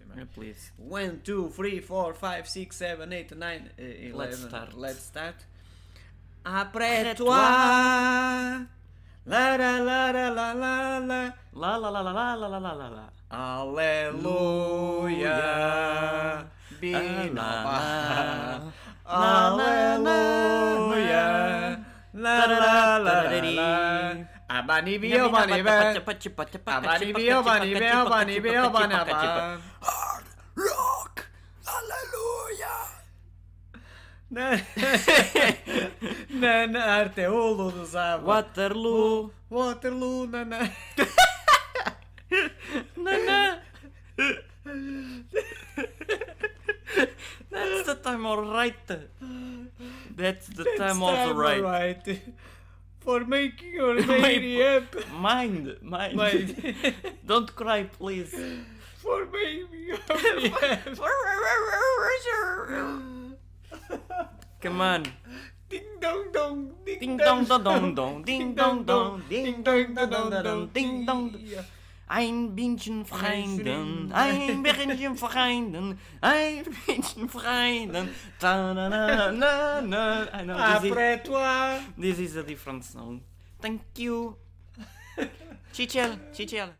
Yeah, man. please. One, two, three, four, five, six, seven, eight, nine, uh, eleven. Let's start. Let's start. Après toi. La la la la la la la. La la la la la la la la la la. Aleluia. Binaba. Na, na, na, La la la la la. Abani bio bani be. Abani bio bani be. Abani bio bani ba. Ne ne oğlunuz abi? Waterloo! Waterloo ne ne. Na na! That's the time alright. That's the time also right. right. For making your lady happy. Mind, mind. Mind. Don't cry, please. For making you happy. Come on. Ding dong dong. Ding dong dong dong dong. Ding dong dong. Ding dong dong dong. Ding dong. Ein bisschen Freunden, ein bisschen Freunden, ein bisschen Freunden. Ta na na na na. I know this is, Après toi. this is a different song. Thank you. Chichel, chichel.